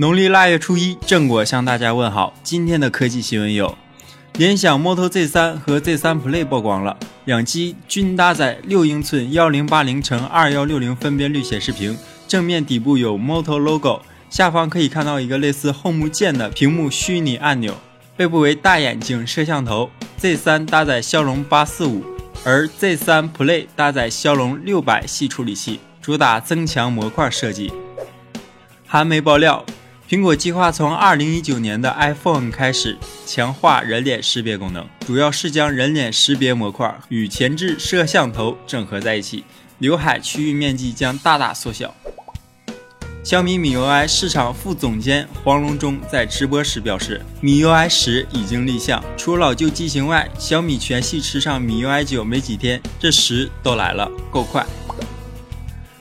农历腊月初一，正果向大家问好。今天的科技新闻有：联想 Moto Z3 和 Z3 Play 曝光了，两机均搭载六英寸幺零八零乘二幺六零分辨率显示屏，正面底部有 Moto logo，下方可以看到一个类似 Home 键的屏幕虚拟按钮，背部为大眼睛摄像头。Z3 搭载骁龙八四五，而 Z3 Play 搭载骁龙六百系处理器，主打增强模块设计。韩媒爆料。苹果计划从二零一九年的 iPhone 开始强化人脸识别功能，主要是将人脸识别模块与前置摄像头整合在一起，刘海区域面积将大大缩小。小米米 UI 市场副总监黄龙忠在直播时表示，米 UI 十已经立项，除老旧机型外，小米全系吃上米 UI 九没几天，这十都来了，够快。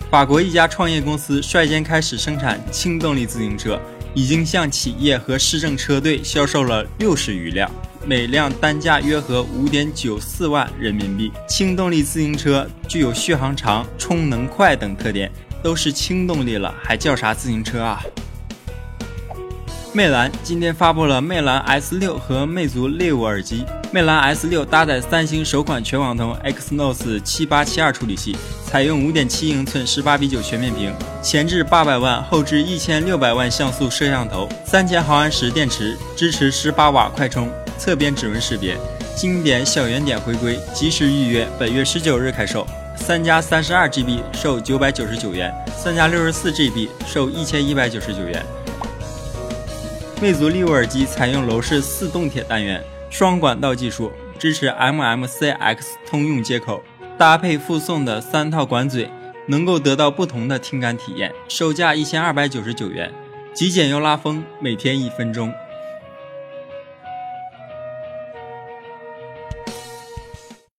法国一家创业公司率先开始生产轻动力自行车。已经向企业和市政车队销售了六十余辆，每辆单价约合五点九四万人民币。轻动力自行车具有续航长、充能快等特点，都是轻动力了，还叫啥自行车啊？魅蓝今天发布了魅蓝 S 六和魅族 Live 耳机。魅蓝 S 六搭载三星首款全网通 Exynos 七八七二处理器，采用五点七英寸十八比九全面屏，前置八百万，后置一千六百万像素摄像头，三千毫安时电池，支持十八瓦快充，侧边指纹识别，经典小圆点回归，及时预约，本月十九日开售。三加三十二 GB 售九百九十九元，三加六十四 GB 售一千一百九十九元。魅族利物耳机采用楼式四动铁单元。双管道技术支持 MMCX 通用接口，搭配附送的三套管嘴，能够得到不同的听感体验。售价一千二百九十九元，极简又拉风，每天一分钟。